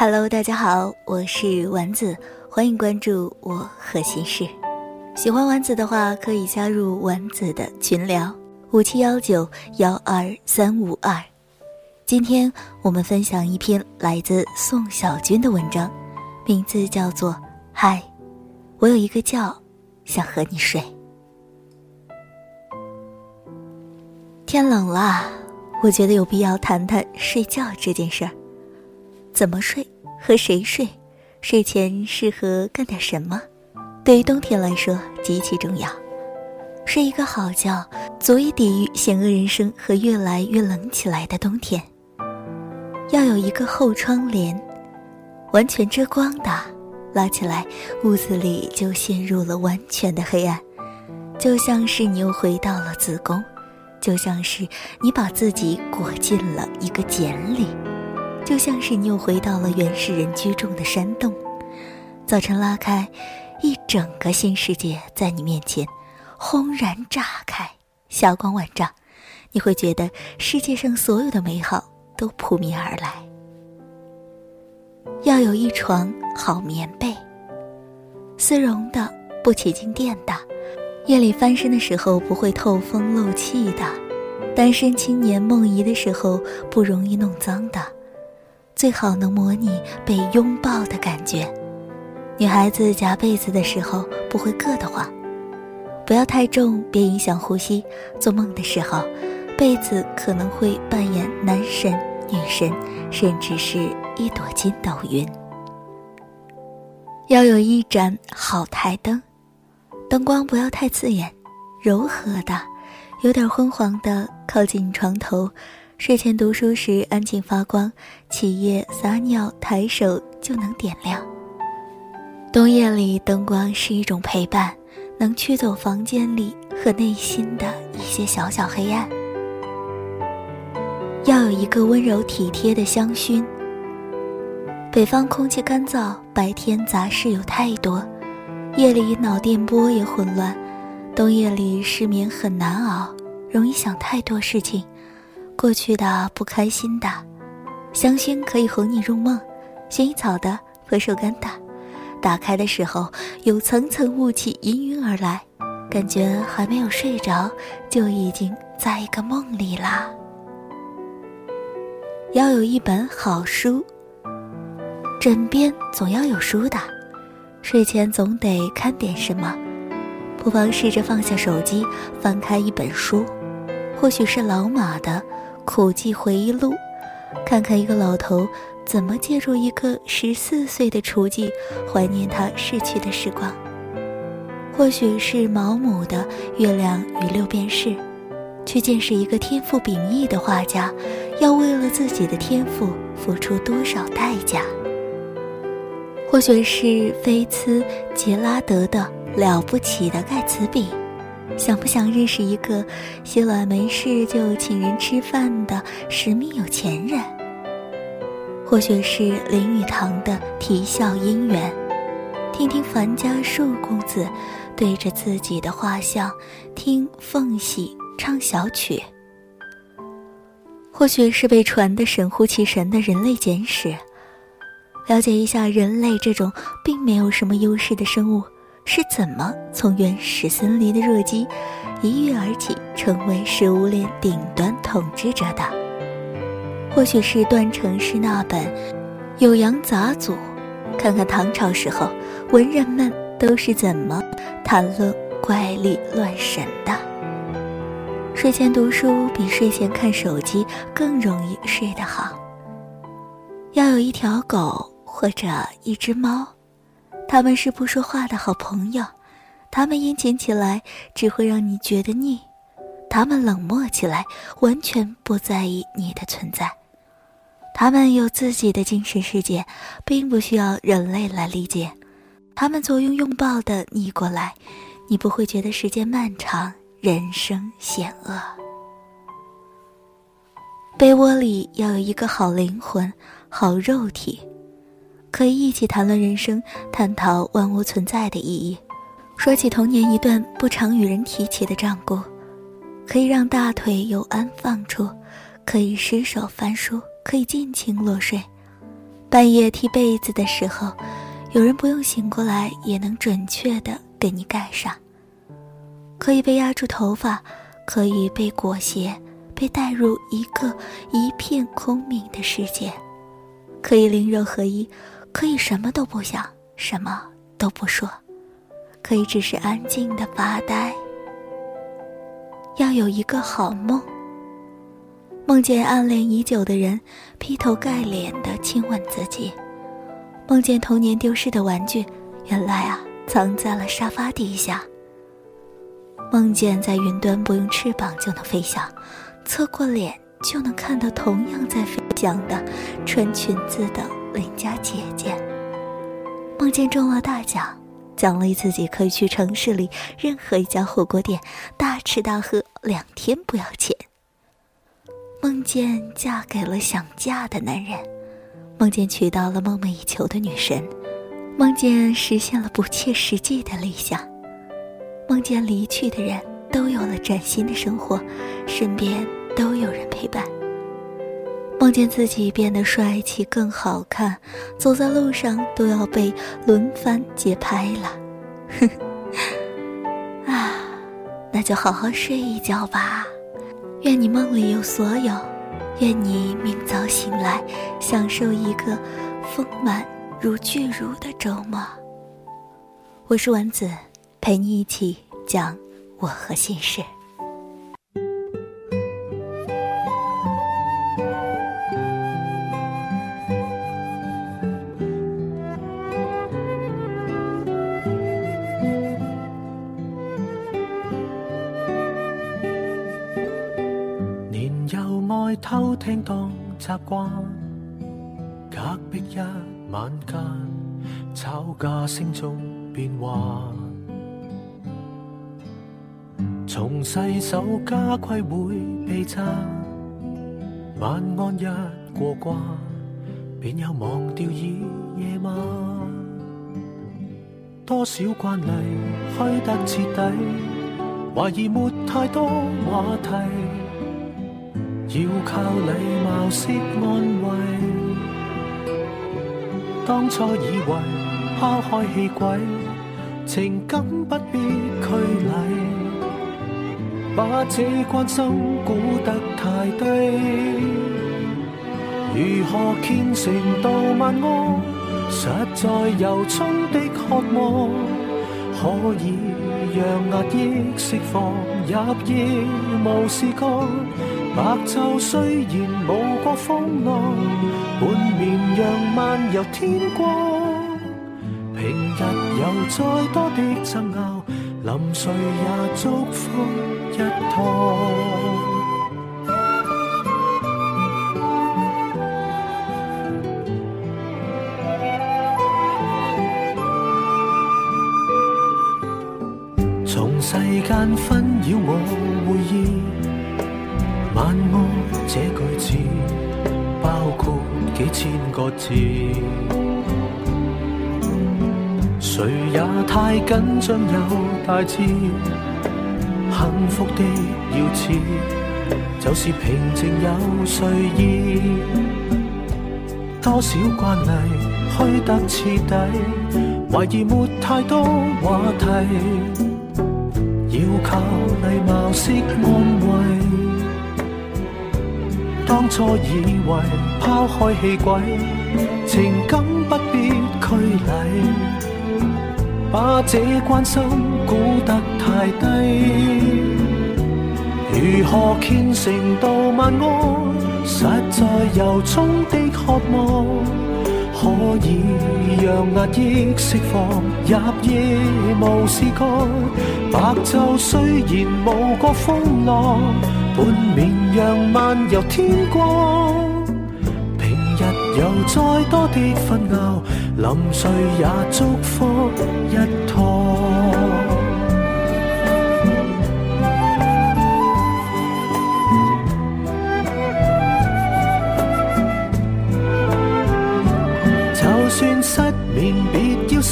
Hello，大家好，我是丸子，欢迎关注我和心事。喜欢丸子的话，可以加入丸子的群聊五七幺九幺二三五二。今天我们分享一篇来自宋小军的文章，名字叫做《嗨，我有一个觉想和你睡》。天冷了，我觉得有必要谈谈睡觉这件事儿。怎么睡，和谁睡，睡前适合干点什么，对于冬天来说极其重要。睡一个好觉，足以抵御险恶人生和越来越冷起来的冬天。要有一个厚窗帘，完全遮光的，拉起来，屋子里就陷入了完全的黑暗，就像是你又回到了子宫，就像是你把自己裹进了一个茧里。就像是你又回到了原始人居住的山洞，早晨拉开，一整个新世界在你面前轰然炸开，霞光万丈，你会觉得世界上所有的美好都扑面而来。要有一床好棉被，丝绒的，不起静电的，夜里翻身的时候不会透风漏气的，单身青年梦遗的时候不容易弄脏的。最好能模拟被拥抱的感觉，女孩子夹被子的时候不会硌得慌，不要太重，别影响呼吸。做梦的时候，被子可能会扮演男神、女神，甚至是一朵筋斗云。要有一盏好台灯，灯光不要太刺眼，柔和的，有点昏黄的，靠近床头。睡前读书时安静发光，起夜撒尿抬手就能点亮。冬夜里灯光是一种陪伴，能驱走房间里和内心的一些小小黑暗。要有一个温柔体贴的香薰。北方空气干燥，白天杂事有太多，夜里脑电波也混乱，冬夜里失眠很难熬，容易想太多事情。过去的不开心的，香薰可以哄你入梦；薰衣草的、佛手柑的，打开的时候有层层雾气氤氲而来，感觉还没有睡着，就已经在一个梦里啦。要有一本好书，枕边总要有书的，睡前总得看点什么，不妨试着放下手机，翻开一本书，或许是老马的。苦记回忆录，看看一个老头怎么借助一个十四岁的雏妓怀念他逝去的时光。或许是毛姆的《月亮与六便士》，去见识一个天赋秉异的画家，要为了自己的天赋付出多少代价。或许是菲茨杰拉德的《了不起的盖茨比》。想不想认识一个洗碗没事就请人吃饭的神秘有钱人？或许是林语堂的《啼笑姻缘》，听听樊家树公子对着自己的画像听凤喜唱小曲。或许是被传的神乎其神的人类简史，了解一下人类这种并没有什么优势的生物。是怎么从原始森林的弱鸡一跃而起，成为食物链顶端统治者的？或许是段成式那本《酉阳杂俎》，看看唐朝时候文人们都是怎么谈论怪力乱神的。睡前读书比睡前看手机更容易睡得好。要有一条狗或者一只猫。他们是不说话的好朋友，他们殷勤起来只会让你觉得腻，他们冷漠起来完全不在意你的存在，他们有自己的精神世界，并不需要人类来理解，他们左拥拥抱的你过来，你不会觉得时间漫长，人生险恶。被窝里要有一个好灵魂，好肉体。可以一起谈论人生，探讨万物存在的意义，说起童年一段不常与人提起的账故，可以让大腿有安放处，可以失手翻书，可以尽情落睡，半夜踢被子的时候，有人不用醒过来也能准确的给你盖上。可以被压住头发，可以被裹挟，被带入一个一片空明的世界，可以灵肉合一，可以什么都不想，什么都不说，可以只是安静的发呆。要有一个好梦。梦见暗恋已久的人劈头盖脸的亲吻自己，梦见童年丢失的玩具，原来啊藏在了沙发底下。梦见在云端不用翅膀就能飞翔，侧过脸就能看到同样在飞翔的穿裙子的邻家姐姐。梦见中了大奖，奖励自己可以去城市里任何一家火锅店大吃大喝两天不要钱。梦见嫁给了想嫁的男人，梦见娶到了梦寐以求的女神，梦见实现了不切实际的理想，梦见离去的人都有了崭新的生活，身边都有人陪伴。梦见自己变得帅气更好看，走在路上都要被轮番街拍了。啊，那就好好睡一觉吧。愿你梦里有所有，愿你明早醒来，享受一个丰满如巨乳的周末。我是丸子，陪你一起讲我和心事。偷听当习惯，隔壁一晚间，吵架声中变幻。从细手家规会被赞，晚安一过关，便又忘掉已夜晚。多少惯例虚得彻底，怀疑没太多话题。要靠礼貌式安慰。当初以为抛开气轨，情感不必拘礼，把这关心估得太低。如何虔诚到晚安？实在由衷的渴望，可以让压抑释放入夜无事干。白昼虽然无过风浪，半绵阳漫游天光。平日有再多的争拗，临睡也祝福一趟。间纷扰我回忆。晚安这句字，包括几千个字。谁也太紧张有大志，幸福的要刺，就是平静有睡意。多少惯例虚得彻底，怀疑没太多话题，要靠礼貌式安慰。当初以为抛开气轨，情感不必拘礼，把这关心估得太低。如何虔诚到晚安？实在由衷的渴望，可以让压抑释放入夜无事干。白昼虽然无过风浪。半绵阳漫游天光，平日有再多的纷扰，临睡也祝福一趟。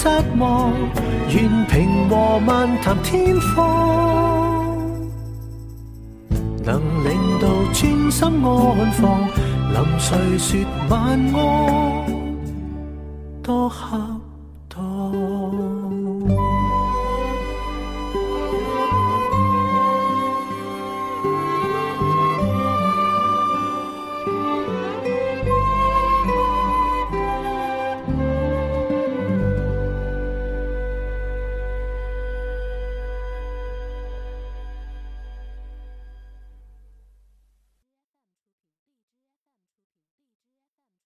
失望，愿平和漫谈天荒。能令到专心安放，临睡说晚安。多幸。